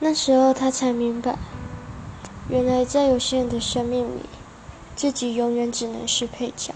那时候他才明白原来在有限的生命里自己永远只能是配角。